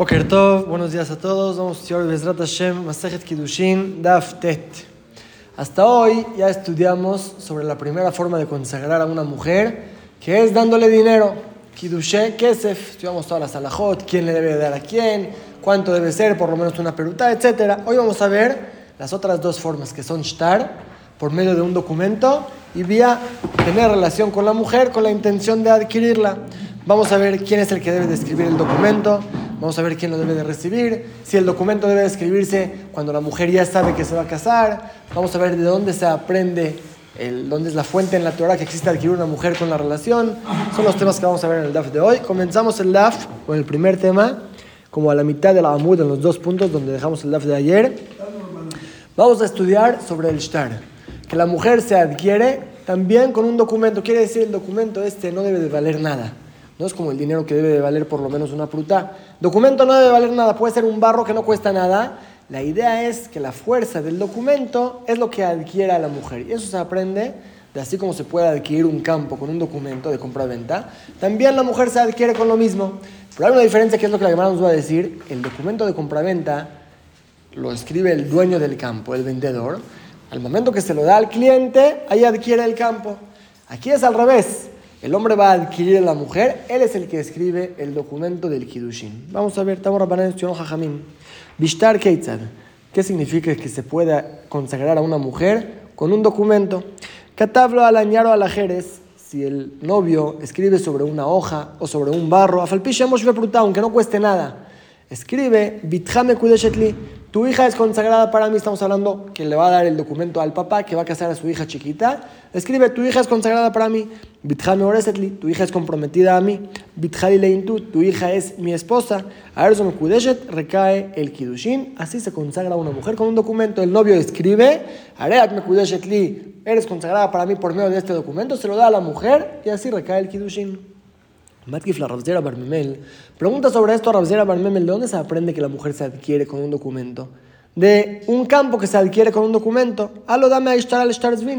Boker Tov, buenos días a todos. Vamos a estudiar Bezrat Hashem, Masejet Kiddushin, Daf Tet. Hasta hoy ya estudiamos sobre la primera forma de consagrar a una mujer, que es dándole dinero. Kiddushe, Kesef. Estudiamos todas las alajot, quién le debe dar a quién, cuánto debe ser, por lo menos una peruta, etc. Hoy vamos a ver las otras dos formas, que son shtar, por medio de un documento, y vía tener relación con la mujer con la intención de adquirirla. Vamos a ver quién es el que debe de escribir el documento, vamos a ver quién lo debe de recibir, si el documento debe de escribirse cuando la mujer ya sabe que se va a casar, vamos a ver de dónde se aprende, dónde es la fuente en la Torah que existe adquirir una mujer con la relación. Son los temas que vamos a ver en el DAF de hoy. Comenzamos el DAF con el primer tema, como a la mitad de la Amud, en los dos puntos donde dejamos el DAF de ayer. Vamos a estudiar sobre el shtar, que la mujer se adquiere también con un documento. Quiere decir, el documento este no debe de valer nada. No es como el dinero que debe de valer por lo menos una fruta. Documento no debe valer nada, puede ser un barro que no cuesta nada. La idea es que la fuerza del documento es lo que adquiere a la mujer. Y eso se aprende de así como se puede adquirir un campo con un documento de compra-venta. También la mujer se adquiere con lo mismo. Pero hay una diferencia que es lo que la Gemara nos va a decir. El documento de compra-venta lo escribe el dueño del campo, el vendedor. Al momento que se lo da al cliente, ahí adquiere el campo. Aquí es al revés. El hombre va a adquirir a la mujer, él es el que escribe el documento del Kiddushin. Vamos a ver, estamos Rabbanan Jajamim. Bishtar Keitzad. ¿Qué significa que se pueda consagrar a una mujer con un documento? Catablo al añaro al ajeres. Si el novio escribe sobre una hoja o sobre un barro, afalpishemos aunque no cueste nada. Escribe, Kudeshetli, tu hija es consagrada para mí, estamos hablando que le va a dar el documento al papá que va a casar a su hija chiquita. Escribe, tu hija es consagrada para mí. Bitjame Oresetli, tu hija es comprometida a mí. Bitjali Leintu, tu hija es mi esposa. A Erson Kudeshet recae el Kidushin. Así se consagra una mujer con un documento. El novio escribe, Areat me Kudeshetli, eres consagrada para mí por medio de este documento. Se lo da a la mujer y así recae el Kidushin. Matkif la Rabzera Barmemel pregunta sobre esto a Rabzera Barmemel, ¿de dónde se aprende que la mujer se adquiere con un documento? De un campo que se adquiere con un documento. Alo dame a Ishtar al.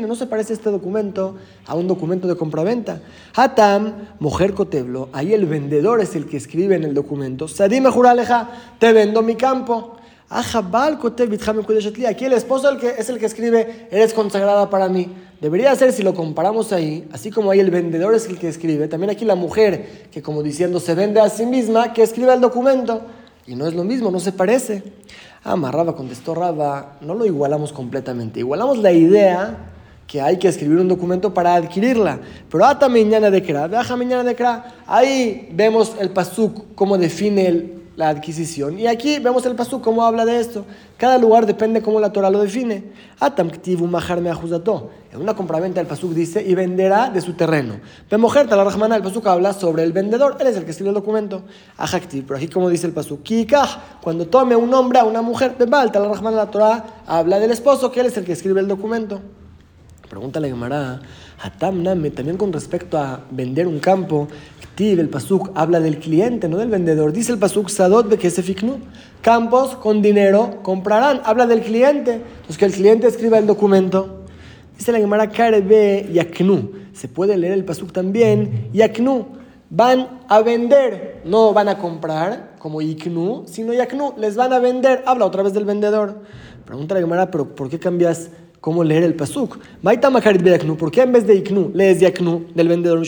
No se parece este documento a un documento de compraventa. Hatam, mujer coteblo. Ahí el vendedor es el que escribe en el documento. Sadime juraleja, te vendo mi campo. Aquí el esposo el que, es el que escribe, eres consagrada para mí. Debería ser, si lo comparamos ahí, así como ahí el vendedor es el que escribe, también aquí la mujer, que como diciendo se vende a sí misma, que escribe el documento. Y no es lo mismo, no se parece. Ah, Raba contestó Raba, no lo igualamos completamente. Igualamos la idea que hay que escribir un documento para adquirirla. Pero ata mañana de Kra, viaja mañana de Kra. Ahí vemos el pasuk, cómo define el la adquisición. Y aquí vemos el pasú, cómo habla de esto. Cada lugar depende cómo la Torah lo define. Atam En una compraventa el pasuk dice, y venderá de su terreno. mujer la Rahmana, el pasuk habla sobre el vendedor, él es el que escribe el documento. Ajaktiv, pero aquí como dice el pasuk, Kikah, cuando tome un hombre a una mujer, Bebalta, la Rahmana, la Torah habla del esposo, que él es el que escribe el documento. Pregúntale a Gemara, Atam también con respecto a vender un campo, el Pasuk habla del cliente, no del vendedor. Dice el Pasuk, Sadot Bekesefiknu. Campos con dinero comprarán. Habla del cliente. Entonces que el cliente escriba el documento. Dice la Gemara Karebe Yaknu. Se puede leer el Pasuk también. Yaknu. Van a vender. No van a comprar como Iknu, sino Yaknu. Les van a vender. Habla otra vez del vendedor. Pregunta la Gemara, pero ¿por qué cambias cómo leer el pasuk. ¿Por qué en vez de iknu lees yaknu del vendedor?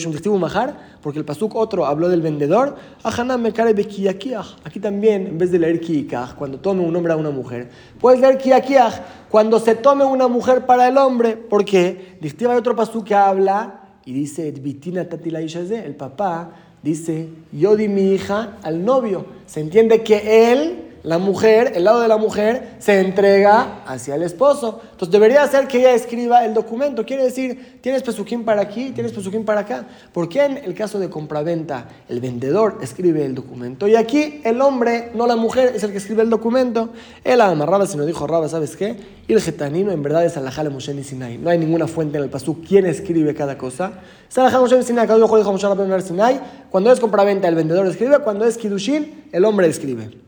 Porque el pasuk otro habló del vendedor. Aquí también, en vez de leer kiyakach, cuando tome un hombre a una mujer, puedes leer kiyakach cuando se tome una mujer para el hombre. ¿Por qué? hay otro pasuk que habla y dice, el papá dice, yo di mi hija al novio. Se entiende que él la mujer, el lado de la mujer, se entrega hacia el esposo. Entonces debería ser que ella escriba el documento. Quiere decir, tienes pesuquín para aquí, tienes pesuquín para acá. Porque en el caso de compraventa, el vendedor escribe el documento. Y aquí el hombre, no la mujer, es el que escribe el documento. Él amarraba, si no dijo Raba, ¿sabes qué? Y el getanino en verdad es Alajale Moshe Sinai. No hay ninguna fuente en el pasú quién escribe cada cosa. Es Alajale Moshe Sinai. Cuando es compraventa, el vendedor escribe. Cuando es Kidushin, el hombre escribe.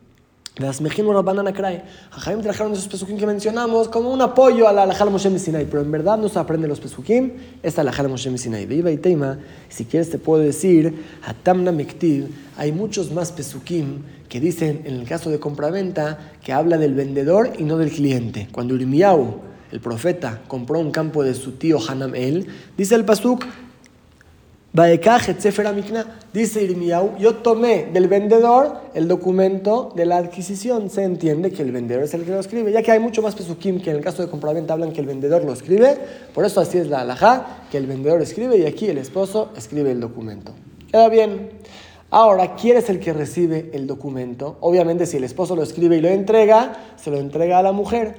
Las mejinos banana cray. Jajaim trajeron esos pesukim que mencionamos como un apoyo a la alajal Moshe Sinai, pero en verdad no se aprende los pesukim, esta alajal Moshe Sinai. Viva y tema, si quieres te puedo decir, Hatamna Mektiv, hay muchos más pesukim que dicen en el caso de compraventa que habla del vendedor y no del cliente. Cuando Irmiau, el profeta, compró un campo de su tío Hanam El, dice el pasuk, Dice Irmiau, yo tomé del vendedor el documento de la adquisición. Se entiende que el vendedor es el que lo escribe, ya que hay mucho más pesukim que en el caso de compraventa hablan que el vendedor lo escribe. Por eso así es la alajá, que el vendedor escribe y aquí el esposo escribe el documento. Queda bien. Ahora, ¿quién es el que recibe el documento? Obviamente, si el esposo lo escribe y lo entrega, se lo entrega a la mujer.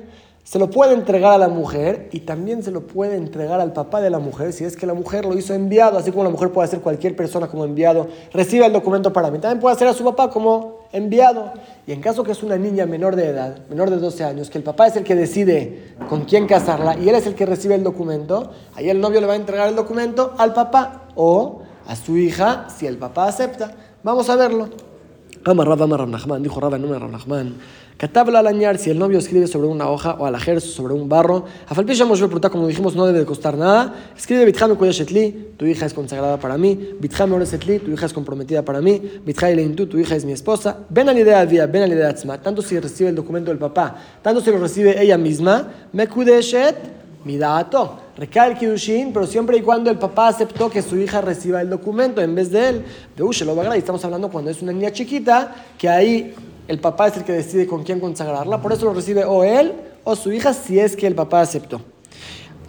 Se lo puede entregar a la mujer y también se lo puede entregar al papá de la mujer si es que la mujer lo hizo enviado, así como la mujer puede hacer cualquier persona como enviado, recibe el documento para mí. También puede hacer a su papá como enviado. Y en caso que es una niña menor de edad, menor de 12 años, que el papá es el que decide con quién casarla y él es el que recibe el documento, ahí el novio le va a entregar el documento al papá o a su hija si el papá acepta. Vamos a verlo. Amar Rab, dijo Rab en nombre de Rab Catabla al si el novio escribe sobre una hoja o al ajer sobre un barro, a falpisha Moshe como dijimos, no debe de costar nada. Escribe Bitjame Kuyashetli, tu hija es consagrada para mí. Bitjame Oresetli, tu hija es comprometida para mí. Bitjai Leintu, tu hija es mi esposa. Ven a la idea vía, ven a la idea. Tanto si recibe el documento del papá, tanto si lo recibe ella misma. Me Kudeshet, mi dato. Recae el pero siempre y cuando el papá aceptó que su hija reciba el documento en vez de él. De lo y estamos hablando cuando es una niña chiquita, que ahí el papá es el que decide con quién consagrarla, por eso lo recibe o él o su hija si es que el papá aceptó.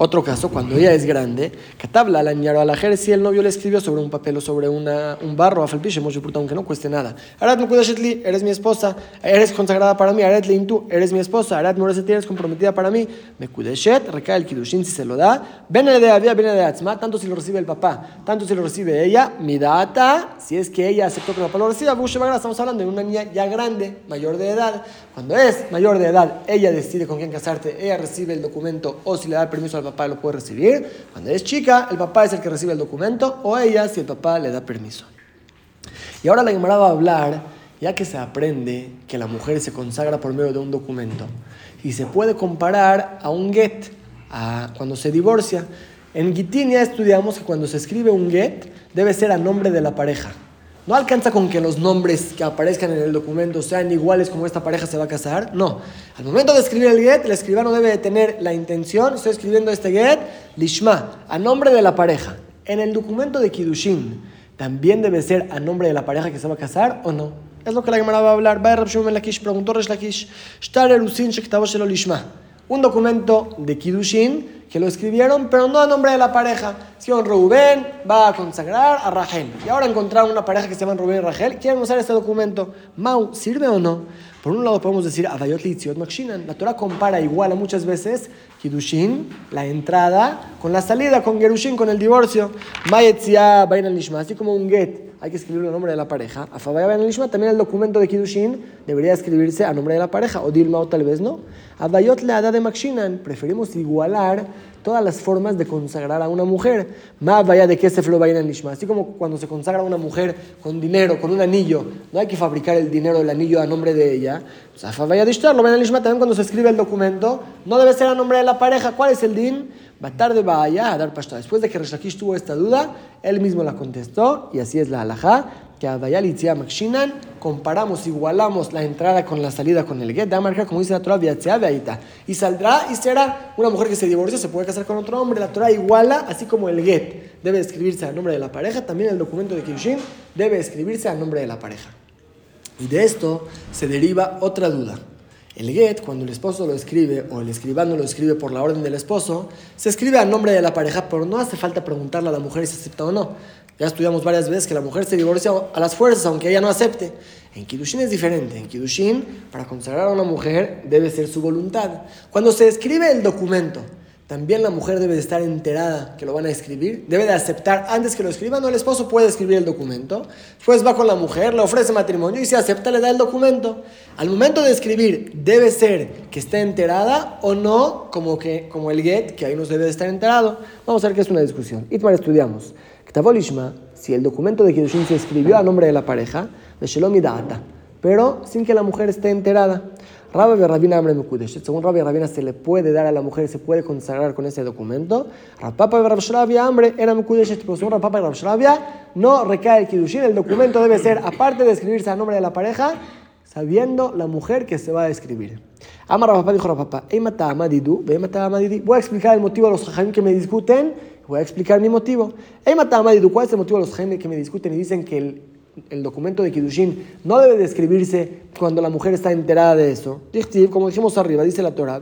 Otro caso, cuando ella es grande, Katabla la a si el novio le escribió sobre un papel o sobre una, un barro, a falpiche, aunque no cueste nada. Arat Mukudashetli, eres mi esposa, eres consagrada para mí. Arat Leintu, eres mi esposa. Arat Moreset, eres comprometida para mí. Mekudeshet, recae el Kidushin si se lo da. Ven de Avia, ven de Atzma, tanto si lo recibe el papá, tanto si lo recibe ella. Mi data, si es que ella aceptó que el papá lo reciba, estamos hablando de una niña ya grande, mayor de edad. Cuando es mayor de edad, ella decide con quién casarte, ella recibe el documento o si le da permiso al papá lo puede recibir. Cuando es chica, el papá es el que recibe el documento o ella si el papá le da permiso. Y ahora la Gemara va a hablar, ya que se aprende que la mujer se consagra por medio de un documento y se puede comparar a un get, a cuando se divorcia. En Gitinia estudiamos que cuando se escribe un get debe ser a nombre de la pareja. No alcanza con que los nombres que aparezcan en el documento sean iguales como esta pareja se va a casar. No. Al momento de escribir el get, el escribano debe de tener la intención, estoy escribiendo este get, lishma, a nombre de la pareja. En el documento de Kidushin, ¿también debe ser a nombre de la pareja que se va a casar o no? Es lo que la Gemara va a hablar. Va a Lakish, preguntó Resh Lakish, lishma. Un documento de Kidushin que lo escribieron, pero no a nombre de la pareja. un Rubén va a consagrar a Rachel. Y ahora encontraron una pareja que se llama Rubén y Rachel. Quieren usar este documento. Mau, ¿sirve o no? Por un lado podemos decir. La Torah compara igual a muchas veces Kidushin, la entrada, con la salida, con Gerushin, con el divorcio. Así como un get hay que escribir el nombre de la pareja. A Ben también el documento de Kiddushin debería escribirse a nombre de la pareja, o Dilma o tal vez no. A Bayot Leada de Makshinan, preferimos igualar todas las formas de consagrar a una mujer. Más vaya de que se flo en Nishma. Así como cuando se consagra a una mujer con dinero, con un anillo, no hay que fabricar el dinero, el anillo a nombre de ella. Pues vaya de Nishma también cuando se escribe el documento, no debe ser a nombre de la pareja. ¿Cuál es el din? Va tarde va allá a dar pasta. Después de que Reshakish tuvo esta duda, él mismo la contestó y así es la halajá que a Dayalitzia Makshinan comparamos, igualamos la entrada con la salida con el get, de marca como dice la Torah, y saldrá y será una mujer que se divorcia, se puede casar con otro hombre, la Torah iguala, así como el get debe escribirse a nombre de la pareja, también el documento de Kirshin debe escribirse a nombre de la pareja. Y de esto se deriva otra duda. El get, cuando el esposo lo escribe o el escribano lo escribe por la orden del esposo, se escribe a nombre de la pareja, pero no hace falta preguntarle a la mujer si acepta o no. Ya estudiamos varias veces que la mujer se divorcia a las fuerzas, aunque ella no acepte. En Kiddushin es diferente. En Kiddushin, para consagrar a una mujer, debe ser su voluntad. Cuando se escribe el documento, también la mujer debe de estar enterada que lo van a escribir, debe de aceptar antes que lo escriban, no el esposo puede escribir el documento, después va con la mujer, le ofrece matrimonio y si acepta le da el documento. Al momento de escribir debe ser que esté enterada o no, como, que, como el get, que ahí no debe de estar enterado. Vamos a ver que es una discusión. Itmar estudiamos si el documento de Kiddushin se escribió a nombre de la pareja, de Shalom pero sin que la mujer esté enterada. Rabbi Rabina Amre Mekudesh. Según Rabbi Rabina se le puede dar a la mujer, se puede consagrar con ese documento. Rapapa y Rabshravia Amre era Mekudesh. Pero según Rapapa y Rabshravia no recae el Kiddushin. El documento debe ser, aparte de escribirse a nombre de la pareja, sabiendo la mujer que se va a escribir. Amar papá dijo papá, voy a explicar el motivo a los jajamim que me discuten, voy a explicar mi motivo. ¿Cuál es el motivo a los jajamim que me discuten y dicen que el, el documento de Kiddushin no debe de escribirse cuando la mujer está enterada de eso? Como dijimos arriba, dice la Torah,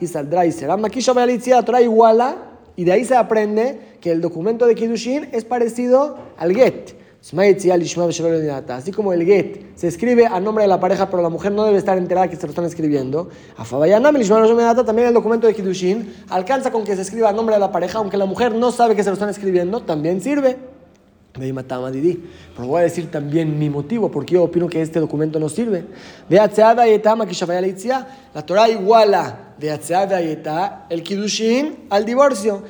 y saldrá y será. La Torah iguala, y de ahí se aprende que el documento de Kiddushin es parecido al get. Así como el get se escribe a nombre de la pareja, pero la mujer no debe estar enterada que se lo están escribiendo. También el documento de Kiddushin alcanza con que se escriba a nombre de la pareja, aunque la mujer no sabe que se lo están escribiendo, también sirve. Pero voy a decir también mi motivo, porque yo opino que este documento no sirve. La Torah iguala el Kiddushin al divorcio.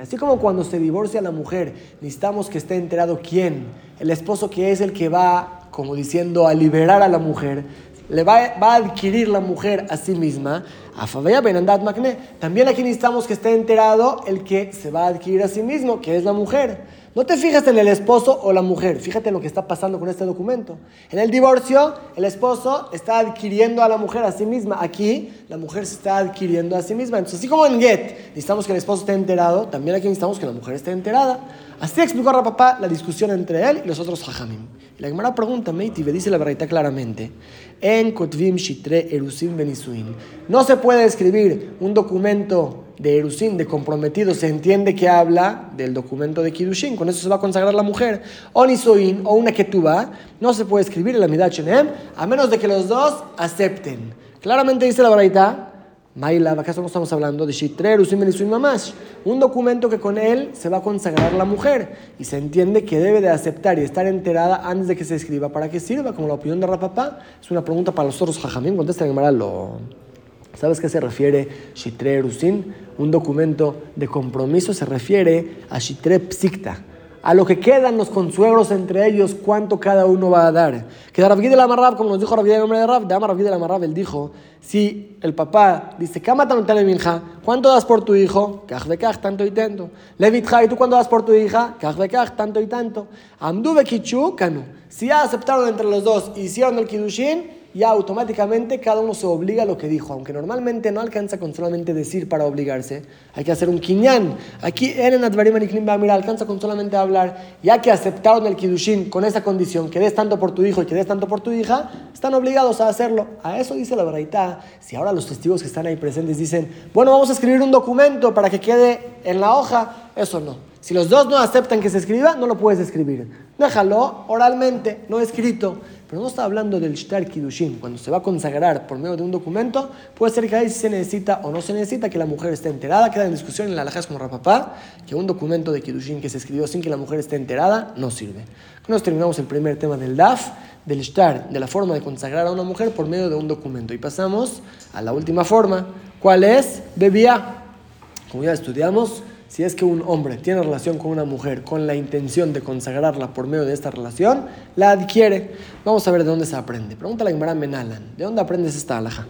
Así como cuando se divorcia la mujer, necesitamos que esté enterado quién, el esposo que es el que va, como diciendo, a liberar a la mujer le va, a adquirir la mujer a sí misma, a Favaya Benandat Makne. También aquí necesitamos que esté enterado el que se va a adquirir a sí mismo, que es la mujer. No te fijas en el esposo o la mujer, fíjate en lo que está pasando con este documento. En el divorcio, el esposo está adquiriendo a la mujer a sí misma. Aquí, la mujer se está adquiriendo a sí misma. Entonces, así como en Get necesitamos que el esposo esté enterado, también aquí necesitamos que la mujer esté enterada. Así explicó a papá la discusión entre él y los otros hajamim. La Gemara pregunta, Meiti, dice la verdad claramente, en Kotvim Shitre Erusim Benisuin. No se puede escribir un documento de Erusin, de comprometido, se entiende que habla del documento de Kiddushin, con eso se va a consagrar la mujer. O Nisuin, o una Ketubá, no se puede escribir en la Midah Chenem, a menos de que los dos acepten. Claramente dice la Baraita, Maila, ¿acaso no estamos hablando de Shitre, Erusin, Benisuin Mamash? Un documento que con él se va a consagrar la mujer, y se entiende que debe de aceptar y estar enterada antes de que se escriba. ¿Para qué sirva? Como la opinión de Rapapá, es una pregunta para los otros Jajamín, contesta Gemara lo... ¿Sabes qué se refiere Shitre Erusin? Un documento de compromiso se refiere a Shitre Psikta, a lo que quedan los consuegros entre ellos, cuánto cada uno va a dar. Que de Rabbi de la Marrab, como nos dijo Rabbi de la Rab, de Rabbi de la Marrab, él dijo, si el papá dice, minja, ¿cuánto das por tu hijo? Kaj bekaj, tanto y tanto. Levitja, ¿y tú cuánto das por tu hija? Kaj bekaj, tanto y tanto. Amdu bekichu. Si ya aceptaron entre los dos hicieron el kidushin, ya automáticamente cada uno se obliga a lo que dijo, aunque normalmente no alcanza con solamente decir para obligarse, hay que hacer un quiñán. Aquí en Advarim mira, alcanza con solamente hablar, ya que aceptaron el Kiddushin con esa condición, que des tanto por tu hijo y que des tanto por tu hija, están obligados a hacerlo. A eso dice la verdad. Si ahora los testigos que están ahí presentes dicen, bueno, vamos a escribir un documento para que quede en la hoja, eso no. Si los dos no aceptan que se escriba, no lo puedes escribir. Déjalo oralmente, no escrito. Pero no está hablando del Shtar Kiddushin. Cuando se va a consagrar por medio de un documento, puede ser que ahí se necesita o no se necesita que la mujer esté enterada. Queda en discusión en la alajas como Rapapá, que un documento de Kiddushin que se escribió sin que la mujer esté enterada no sirve. Con terminamos el primer tema del DAF, del Shtar, de la forma de consagrar a una mujer por medio de un documento. Y pasamos a la última forma. ¿Cuál es? Bebía. Como ya estudiamos, si es que un hombre tiene relación con una mujer con la intención de consagrarla por medio de esta relación, la adquiere. Vamos a ver de dónde se aprende. Pregúntale a Gemara Menalan, ¿de dónde aprendes esta alhaja?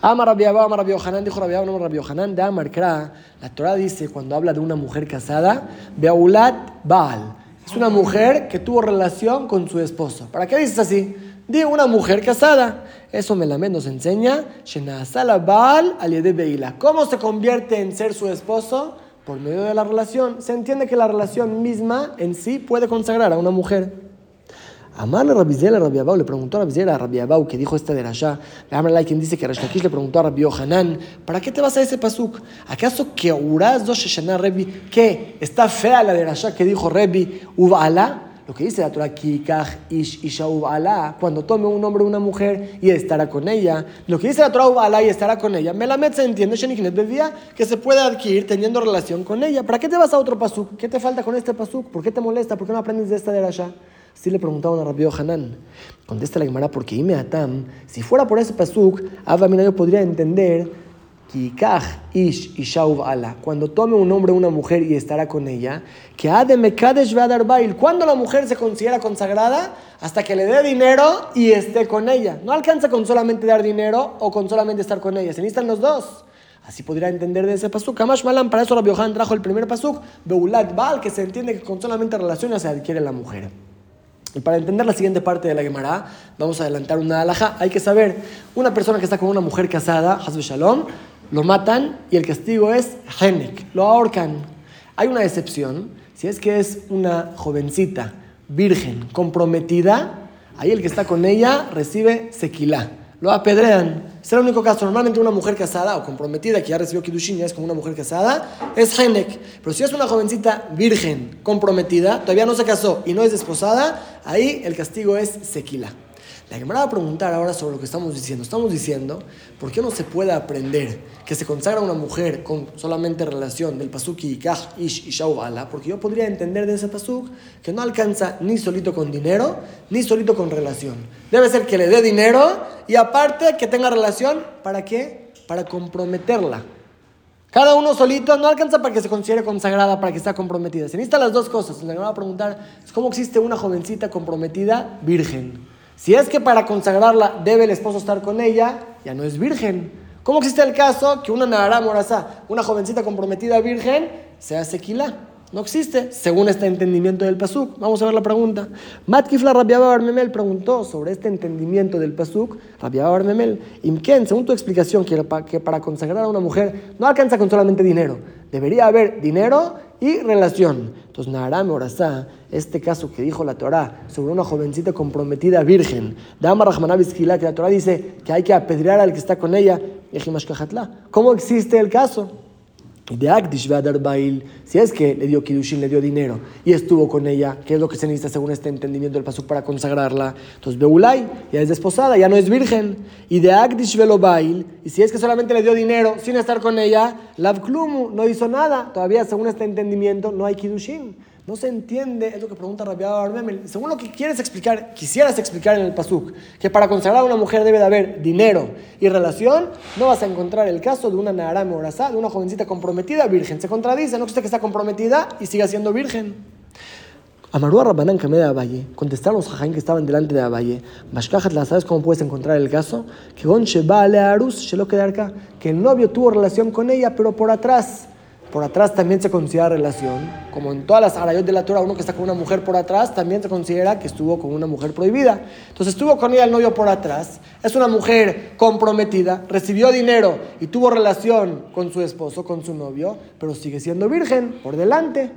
Amar Rabiabá, Amar Hanan, dijo Rabiabá, no Rabbi Hanan, de Amar. La Torah dice cuando habla de una mujer casada, Beaulat Baal. Es una mujer que tuvo relación con su esposo. ¿Para qué dices así? Di una mujer casada. Eso Melamed nos enseña, Baal al ¿Cómo se convierte en ser su esposo? Por medio de la relación, se entiende que la relación misma en sí puede consagrar a una mujer. Amarle Rabizel a le preguntó a Rabizel a Rabiabau, que dijo esta de Rasha, le quien dice que Rashakish le preguntó a Rabbi Hanan, ¿para qué te vas a ese pasuk? ¿Acaso que Uraz dos Rebi, que está fea la de Rasha que dijo Rebi, Uvala? Lo que dice la Torah, ish cuando tome un hombre o una mujer y estará con ella. Lo que dice la Torah, Ubala y estará con ella. Melamed se entiende, que se puede adquirir teniendo relación con ella. ¿Para qué te vas a otro pasuk? ¿Qué te falta con este pasuk? ¿Por qué te molesta? ¿Por qué no aprendes de esta de Rasha? Así le preguntaban a Rabbi Hanan. Contesta la Gemara, porque Ime Atam, si fuera por ese pasuk, Abba yo podría entender ish ishaub ala. Cuando tome un hombre una mujer y estará con ella, que. Cuando la mujer se considera consagrada, hasta que le dé dinero y esté con ella. No alcanza con solamente dar dinero o con solamente estar con ella. Se necesitan los dos. Así podría entender de ese pasuk. Kamash Malam, para eso Rabbi Yohan trajo el primer pasuk, Beulat Baal, que se entiende que con solamente relaciones se adquiere la mujer. Y para entender la siguiente parte de la Gemara, vamos a adelantar una alhaja. Hay que saber, una persona que está con una mujer casada, Hasbe Shalom, lo matan y el castigo es Henek, lo ahorcan. Hay una excepción, si es que es una jovencita, virgen, comprometida, ahí el que está con ella recibe sequilá, lo apedrean. Es el único caso. Normalmente una mujer casada o comprometida que ya recibió Kiddushin, ya es como una mujer casada, es Henek. Pero si es una jovencita virgen, comprometida, todavía no se casó y no es desposada, ahí el castigo es sequila. La Gemara va a preguntar ahora sobre lo que estamos diciendo. Estamos diciendo, ¿por qué no se puede aprender que se consagra una mujer con solamente relación del pasuk Yikach, Ish y Shauvala? Porque yo podría entender de ese pasuk que no alcanza ni solito con dinero, ni solito con relación. Debe ser que le dé dinero y aparte que tenga relación, ¿para qué? Para comprometerla. Cada uno solito no alcanza para que se considere consagrada, para que sea comprometida. Se necesitan las dos cosas. La Gemara va a preguntar, ¿cómo existe una jovencita comprometida virgen? Si es que para consagrarla debe el esposo estar con ella, ya no es virgen. ¿Cómo existe el caso que una Nahara Morazá, una jovencita comprometida virgen, sea sequila? No existe, según este entendimiento del Pasuk. Vamos a ver la pregunta. Matkifla Rabiaba Barmemel preguntó sobre este entendimiento del Pasuk. Rabiaba Barmemel, Imken, según tu explicación, que para consagrar a una mujer no alcanza con solamente dinero. Debería haber dinero y relación. Entonces, Naram Orasá, este caso que dijo la Torah sobre una jovencita comprometida virgen, Dama que la Torah dice que hay que apedrear al que está con ella, ¿cómo existe el caso? de Akdish Bail, si es que le dio Kidushin, le dio dinero y estuvo con ella, ¿qué es lo que se necesita según este entendimiento del Pasuk para consagrarla? Entonces Beulay ya es desposada, ya no es virgen. Y de Akdish Bail, y si es que solamente le dio dinero sin estar con ella, Lavklumu no hizo nada, todavía según este entendimiento no hay Kidushin. No se entiende, es lo que pregunta Rabia Armemel. Según lo que quieres explicar, quisieras explicar en el Pasuk, que para consagrar a una mujer debe de haber dinero y relación, no vas a encontrar el caso de una Naharame Orazá, de una jovencita comprometida virgen. Se contradice, no existe que está comprometida y siga siendo virgen. Amarúa Rabbanán Kameh de Abaye, contestaron los jajain que estaban delante de Abaye, Mashkajat, ¿sabes cómo puedes encontrar el caso? Que que el novio tuvo relación con ella, pero por atrás por atrás también se considera relación. Como en todas las arayot de la Torah, uno que está con una mujer por atrás también se considera que estuvo con una mujer prohibida. Entonces estuvo con ella el novio por atrás. Es una mujer comprometida, recibió dinero y tuvo relación con su esposo, con su novio, pero sigue siendo virgen por delante.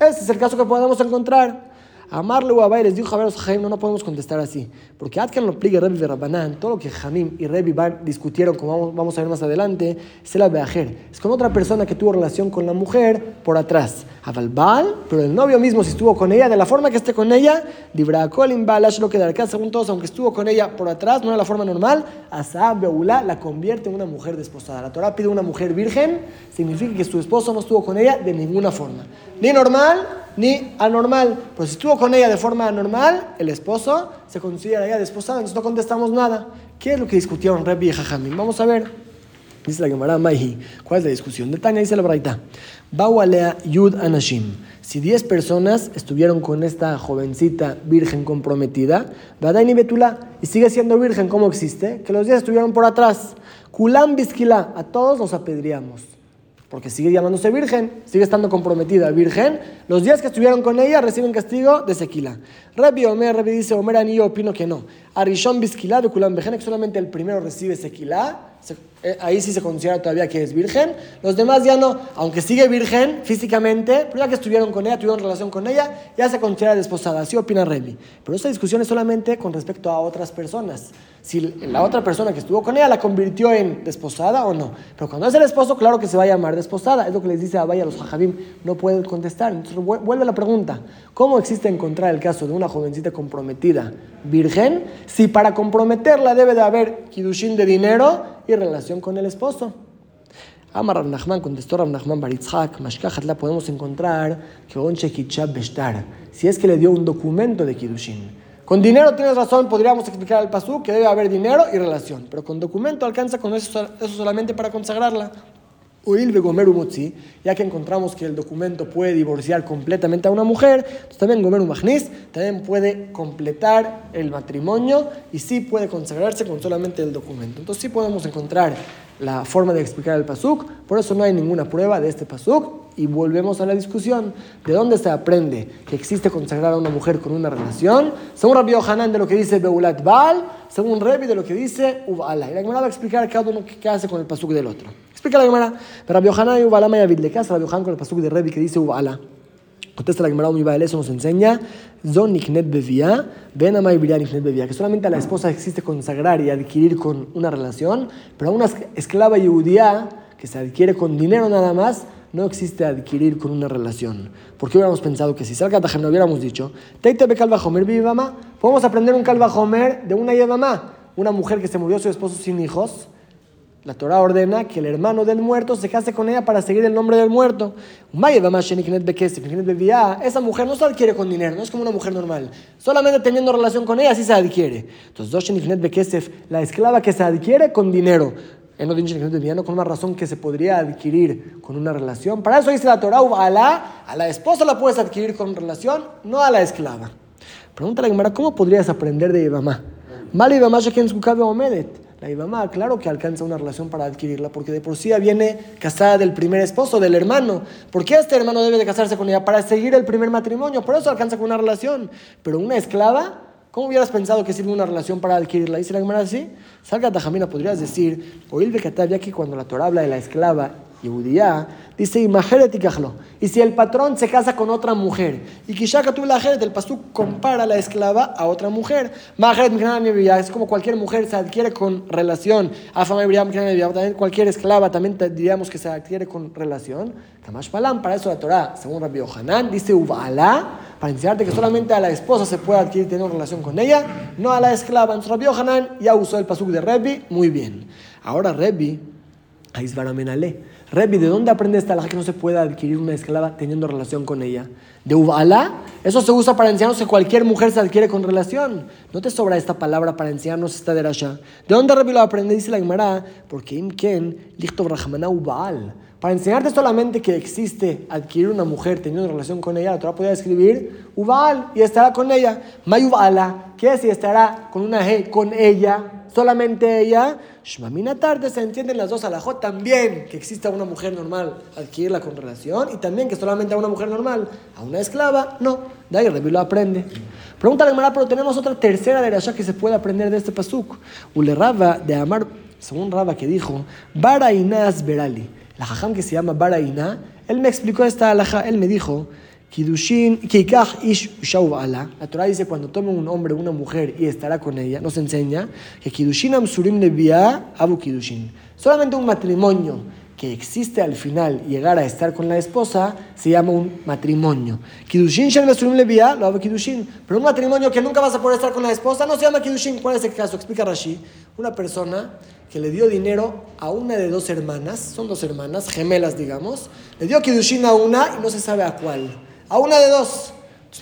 Ese es el caso que podemos encontrar. Amarle o les dijo a los no, no podemos contestar así. Porque Atkan lo pligue Rebi de Rabbanán, todo lo que Jamim y Rebi discutieron, como vamos, a ver más adelante, es el Beajer. Es con otra persona que tuvo relación con la mujer por atrás. Avalbal, pero el novio mismo, si estuvo con ella, de la forma que esté con ella, Dibra Colin Balash lo que acá, según todos, aunque estuvo con ella por atrás, no era la forma normal, Asab Beulá la convierte en una mujer desposada. La Torah pide una mujer virgen, significa que su esposo no estuvo con ella de ninguna forma. Ni normal, ni anormal. Pero si estuvo con ella de forma anormal, el esposo se considera ya desposado, entonces no contestamos nada. ¿Qué es lo que discutieron Rebbe y Jajamim? Vamos a ver. Dice la Gemara Maihi. ¿Cuál es la discusión? De Tania dice la Braita. Bawalea Yud Anashim. Si 10 personas estuvieron con esta jovencita virgen comprometida, Badaini Betula, y sigue siendo virgen, ¿cómo existe? Que los 10 estuvieron por atrás. Kulam Biskila, a todos los apedreamos porque sigue llamándose virgen, sigue estando comprometida virgen, los días que estuvieron con ella reciben castigo de sequila. Rabbi Omer, Rabbi dice, Omer yo opino que no. Arishon Biskila de Kulam que solamente el primero recibe eh, ahí sí se considera todavía que es virgen. Los demás ya no, aunque sigue virgen físicamente, pero ya que estuvieron con ella, tuvieron relación con ella, ya se considera desposada. Así opina Rabbi. Pero esta discusión es solamente con respecto a otras personas si la otra persona que estuvo con ella la convirtió en desposada o no. Pero cuando es el esposo, claro que se va a llamar desposada. Es lo que les dice a Vaya los jajabim, no pueden contestar. Entonces vuelve la pregunta, ¿cómo existe encontrar el caso de una jovencita comprometida virgen si para comprometerla debe de haber kidushin de dinero y relación con el esposo? Amar Rav Nachman contestó Rav Nachman Baritzhak, Mashkachat la podemos encontrar que Onche Bestar, si es que le dio un documento de kidushin Con dinero tienes razón, podríamos explicar al pasú que debe haber dinero y relación, pero con documento alcanza con eso, eso solamente para consagrarla. Uil Gomer Umotzi, ya que encontramos que el documento puede divorciar completamente a una mujer, entonces también Gomer Umachnis también puede completar el matrimonio y sí puede consagrarse con solamente el documento. Entonces sí podemos encontrar la forma de explicar el pasuk, por eso no hay ninguna prueba de este pasuk y volvemos a la discusión de dónde se aprende que existe consagrar a una mujer con una relación, según Rabbi Yohanan de lo que dice Beulat Baal, según Rebi de lo que dice Ubala. Y la va a explicar cada uno qué hace con el pasuk del otro. Explica la Gemara. Rabbi Yohanan y Ubala Mayavid, ¿le casa Rabbi Yohanan con el pasuk de Rebi que dice Ubala? Contesta la Gemara Umibael, eso nos enseña Zon Niknet Bevia, Ben Amay Niknet Bevia, que solamente a la esposa existe consagrar y adquirir con una relación, pero a una esclava judía que se adquiere con dinero nada más, no existe adquirir con una relación. Porque hubiéramos pensado que si salga Tajem no hubiéramos dicho, Teite Calva Homer mamá, podemos aprender un Calva Homer de una mamá, una mujer que se murió su esposo sin hijos la Torah ordena que el hermano del muerto se case con ella para seguir el nombre del muerto. Esa mujer no se adquiere con dinero, no es como una mujer normal. Solamente teniendo relación con ella sí se adquiere. Entonces, la esclava que se adquiere con dinero. En no con una razón que se podría adquirir con una relación. Para eso dice la Torah, a la, a la esposa la puedes adquirir con relación, no a la esclava. Pregúntale a Gemara, ¿cómo podrías aprender de Ibama? Mal Ibama, Omedet. La Ibama, claro que alcanza una relación para adquirirla, porque de por sí viene casada del primer esposo, del hermano. ¿Por qué este hermano debe de casarse con ella? Para seguir el primer matrimonio, por eso alcanza con una relación. Pero una esclava, ¿cómo hubieras pensado que sirve una relación para adquirirla? Dice la Gemara así. Salga Tajamina, podrías decir, oír de ya que cuando la Torah habla de la esclava Yehudía, dice, y si el patrón se casa con otra mujer, y Kishaka tú la el pasú compara a la esclava a otra mujer, es como cualquier mujer se adquiere con relación, también cualquier esclava también diríamos que se adquiere con relación, para eso la Torah, según Rabbi Yohanan, dice Uvala, para enseñarte que solamente a la esposa se puede adquirir tener relación con ella, no a la esclava. Entonces Rabbi Yohanan ya usó el pasuk de Rebbi, muy bien. Ahora Rebbi, Aizvaramenale Rebi, ¿de dónde aprende esta alhaja que no se puede adquirir una esclava teniendo relación con ella? ¿De Ubala? Eso se usa para enseñarnos que cualquier mujer se adquiere con relación. ¿No te sobra esta palabra para enseñarnos esta derasha? ¿De dónde Rebi lo aprende? Dice la Gemara, porque Imken, Lichto Ubal. Para enseñarte solamente que existe adquirir una mujer teniendo relación con ella, la Torah podría escribir Ubal y estará con ella. Mayubala, ¿qué es si estará con una G, con ella? solamente ella, Shmamina tarde se entienden las dos alajot también que exista una mujer normal adquirirla con relación y también que solamente a una mujer normal, a una esclava, no. De ahí Rebi lo aprende. Pregúntale, Mara, pero tenemos otra tercera de que se puede aprender de este pasuk. Ule Raba de Amar, según Raba que dijo, Barainas Berali. La jajam que se llama Baraina, él me explicó esta alaja, él me dijo, Kidushin, ish ala. La Torah dice cuando tome un hombre una mujer y estará con ella, nos enseña que Kidushin amsurim levia abu Kidushin. Solamente un matrimonio que existe al final llegar a estar con la esposa se llama un matrimonio. Kidushin levia lo abu Kidushin. Pero un matrimonio que nunca vas a poder estar con la esposa no se llama Kidushin. ¿Cuál es el caso? Explica Rashi. Una persona que le dio dinero a una de dos hermanas, son dos hermanas, gemelas digamos, le dio Kidushin a una y no se sabe a cuál a una de dos.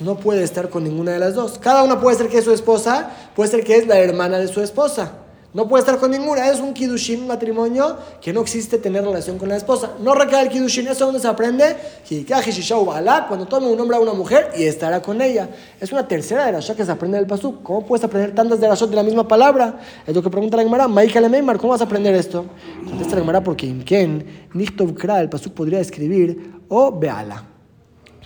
no puede estar con ninguna de las dos. Cada una puede ser que es su esposa, puede ser que es la hermana de su esposa. No puede estar con ninguna. Es un kiddushin, matrimonio, que no existe tener relación con la esposa. No recae el kiddushin. ¿Eso donde se aprende? Cuando tome un hombre a una mujer y estará con ella. Es una tercera de las que se aprende del pasuk. ¿Cómo puedes aprender tantas de las de la misma palabra? Es lo que pregunta la Gemara. ¿cómo vas a aprender esto? Contesta la Gemara porque Imken, Nichtov Kra, el pasuk podría escribir o Beala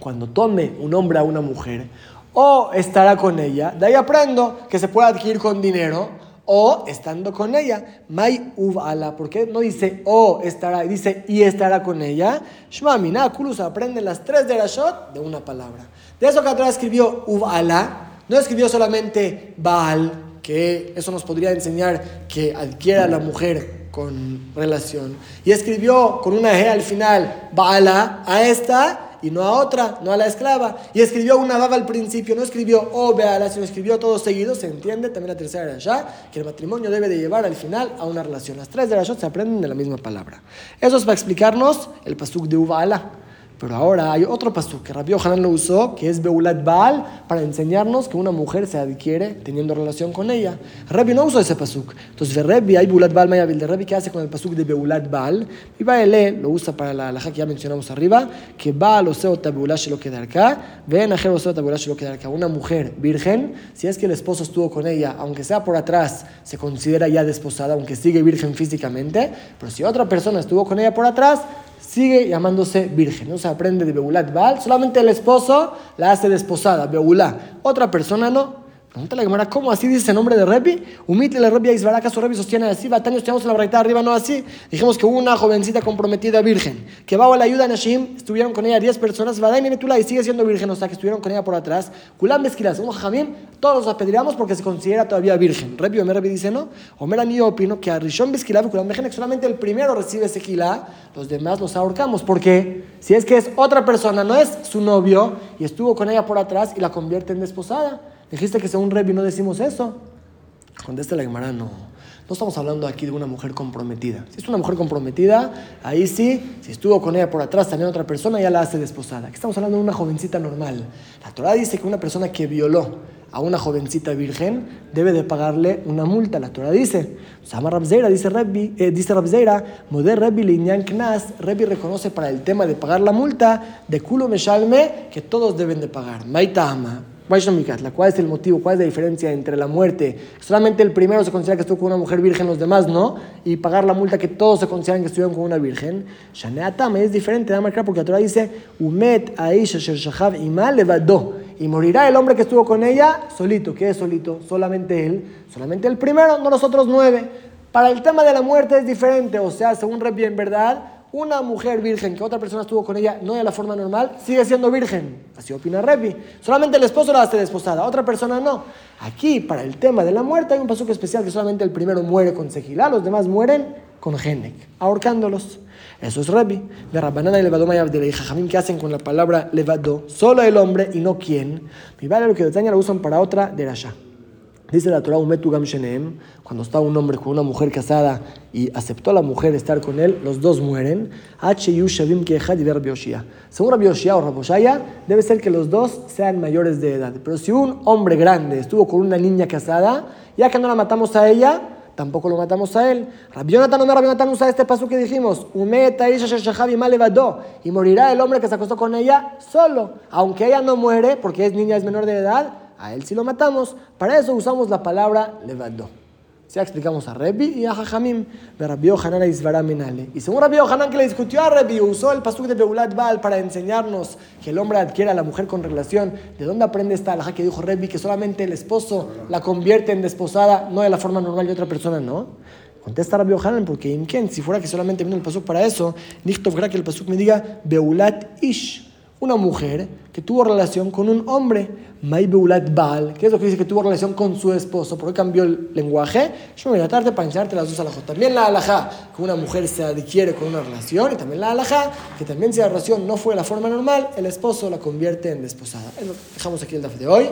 cuando tome un hombre a una mujer, o estará con ella, de ahí aprendo que se puede adquirir con dinero, o estando con ella. Mai uvala, ¿por qué no dice o estará, dice y estará con ella? Shma Minakulus aprende las tres de la shot de una palabra. De eso que atrás escribió uvala, no escribió solamente Baal, que eso nos podría enseñar que adquiera la mujer con relación. Y escribió con una G al final, Baala, a esta y no a otra, no a la esclava. Y escribió una baba al principio, no escribió oh veala, sino escribió todo seguido. Se entiende también la tercera de que el matrimonio debe de llevar al final a una relación. Las tres de allá se aprenden de la misma palabra. Eso es para explicarnos el pasuk de Uvala. Pero ahora hay otro pasuk que Rabbi Hanan lo usó, que es Beulat Baal, para enseñarnos que una mujer se adquiere teniendo relación con ella. Rabbi no usó ese pasuk. Entonces, Rabbi hay Beulat Baal Mayabil. De Rabbi, ¿qué hace con el pasuk de Beulat Baal? Y Baele lo usa para la alhaja que ya mencionamos arriba, que Baal o Seota Beulash lo queda acá, ven Ajer o Seota Beulash lo queda acá. Una mujer virgen, si es que el esposo estuvo con ella, aunque sea por atrás, se considera ya desposada, aunque sigue virgen físicamente. Pero si otra persona estuvo con ella por atrás, sigue llamándose virgen. No se aprende de Beulat Baal, solamente el esposo la hace desposada, Beulá. Otra persona no. Pregunta la Gemara, ¿cómo así dice el nombre de Rebi? Humítele Rebi a Isbará, ¿acaso Rebi sostiene así? Batán, estudiamos la braita arriba, no así. Dijimos que hubo una jovencita comprometida virgen, que va a la ayuda a Nashim, estuvieron con ella 10 personas, Badai Nenetula y sigue siendo virgen, o sea que estuvieron con ella por atrás. Kulam Besquilas, un Jamim, todos los apedreamos porque se considera todavía virgen. Rebi Omer Rebi dice no. Omer Ani opino que a Rishon Besquilah y Kulam que solamente el primero recibe ese kilá, los demás los ahorcamos. Porque si es que es otra persona, no es su novio, y estuvo con ella por atrás y la convierte en desposada. Dijiste que según Revi no decimos eso. Contesta la Gemara, no. No estamos hablando aquí de una mujer comprometida. Si es una mujer comprometida, ahí sí, si estuvo con ella por atrás también otra persona, ya la hace desposada. Aquí estamos hablando de una jovencita normal. La Torah dice que una persona que violó a una jovencita virgen debe de pagarle una multa. La Torah dice, Sama Rabzeira, dice Rabbi, eh, dice Rabzeira, Moder Rabbi Linyan Knas, Rabbi reconoce para el tema de pagar la multa de culo meshalme que todos deben de pagar. Maitama. ¿Cuál es el motivo? ¿Cuál es la diferencia entre la muerte? Solamente el primero se considera que estuvo con una mujer virgen, los demás no, y pagar la multa que todos se consideran que estuvieron con una virgen. Shaneatame es diferente, da marcar porque la Torah dice, Umet Aish Shahav Ima Levado. Y morirá el hombre que estuvo con ella solito. ¿Qué es solito? Solamente él. Solamente el primero, no los otros nueve. Para el tema de la muerte es diferente. O sea, según Rebi, en verdad, una mujer virgen que otra persona estuvo con ella no de la forma normal, sigue siendo virgen. Así opina Revi. Solamente el esposo la hace desposada, otra persona no. Aquí, para el tema de la muerte, hay un paso especial que solamente el primero muere con sejilá, los demás mueren con genek, ahorcándolos. Eso es Revi. De Rabbanana y Levadó de Jajamim que hacen con la palabra levado, solo el hombre y no quién. Mi vale lo que Detaña lo usan para otra de Rasha. Dice la Torah, Umetugam Shenem, cuando está un hombre con una mujer casada y aceptó a la mujer estar con él, los dos mueren. Según Rabbi Yoshia o Raboshaya, debe ser que los dos sean mayores de edad. Pero si un hombre grande estuvo con una niña casada, ya que no la matamos a ella, tampoco lo matamos a él. Rabbi Yonatan no Rabbi Yonatan usa este paso que dijimos, y morirá el hombre que se acostó con ella solo, aunque ella no muere porque es niña, es menor de edad, a él sí lo matamos. Para eso usamos la palabra levado. Ya explicamos a Rebi y a Jajamim, de Rabbi Yohanan a Menale. Y según Rabbi Yohanan que le discutió a Rebi, usó el pasuk de Beulat Baal para enseñarnos que el hombre adquiere a la mujer con relación. ¿De dónde aprende esta alhaja que dijo Rebi que solamente el esposo la convierte en desposada, no de la forma normal de otra persona, no? Contesta Rabbi Yohanan, porque Imken, si fuera que solamente vino el pasuk para eso, Nichtov que el pasuk me diga Beulat Ish una mujer que tuvo relación con un hombre, May Beulat Baal, que es lo que dice que tuvo relación con su esposo, ¿por qué cambió el lenguaje? Yo me voy a tratar de pancharte las dos alajos. También la alajá, que una mujer se adquiere con una relación, y también la alajá, que también si la relación no fue la forma normal, el esposo la convierte en desposada. Dejamos aquí el DAF de hoy.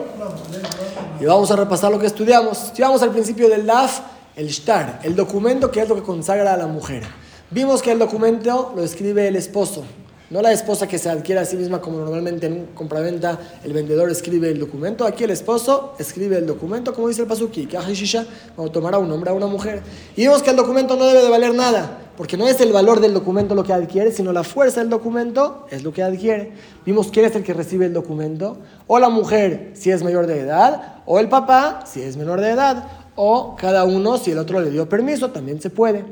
Y vamos a repasar lo que estudiamos. Si vamos al principio del DAF, el shtar, el documento que es lo que consagra a la mujer. Vimos que el documento lo escribe el esposo. No la esposa que se adquiere a sí misma como normalmente en un compraventa el vendedor escribe el documento. Aquí el esposo escribe el documento como dice el pasuki, que cuando tomará un hombre a una mujer. Y vemos que el documento no debe de valer nada, porque no es el valor del documento lo que adquiere, sino la fuerza del documento es lo que adquiere. Vimos quién es el que recibe el documento, o la mujer si es mayor de edad, o el papá si es menor de edad, o cada uno si el otro le dio permiso, también se puede.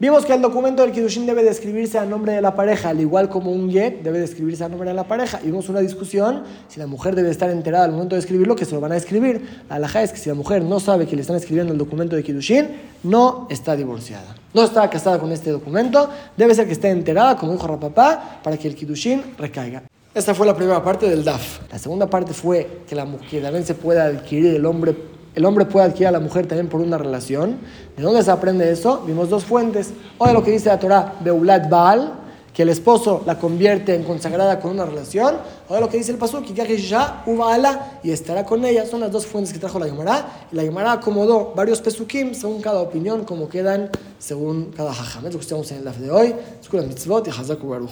Vimos que el documento del Kiddushin debe describirse a nombre de la pareja, al igual como un get debe describirse a nombre de la pareja. Y vimos una discusión si la mujer debe estar enterada al momento de escribirlo, que se lo van a escribir. La alhaja es que si la mujer no sabe que le están escribiendo el documento de Kiddushin, no está divorciada. No está casada con este documento, debe ser que esté enterada, como dijo Rapapá, para que el Kiddushin recaiga. Esta fue la primera parte del DAF. La segunda parte fue que la mujer también se pueda adquirir el hombre el hombre puede adquirir a la mujer también por una relación. ¿De dónde se aprende eso? Vimos dos fuentes. O de lo que dice la Torah, Beulat Baal, que el esposo la convierte en consagrada con una relación, o de lo que dice el Pasuk, ya Ubaala, y estará con ella. Son las dos fuentes que trajo la Gemara. Y la Gemara acomodó varios Pesukim según cada opinión, como quedan según cada hajam. Es lo que estamos en el DAF de hoy. Mitzvot y Baruch.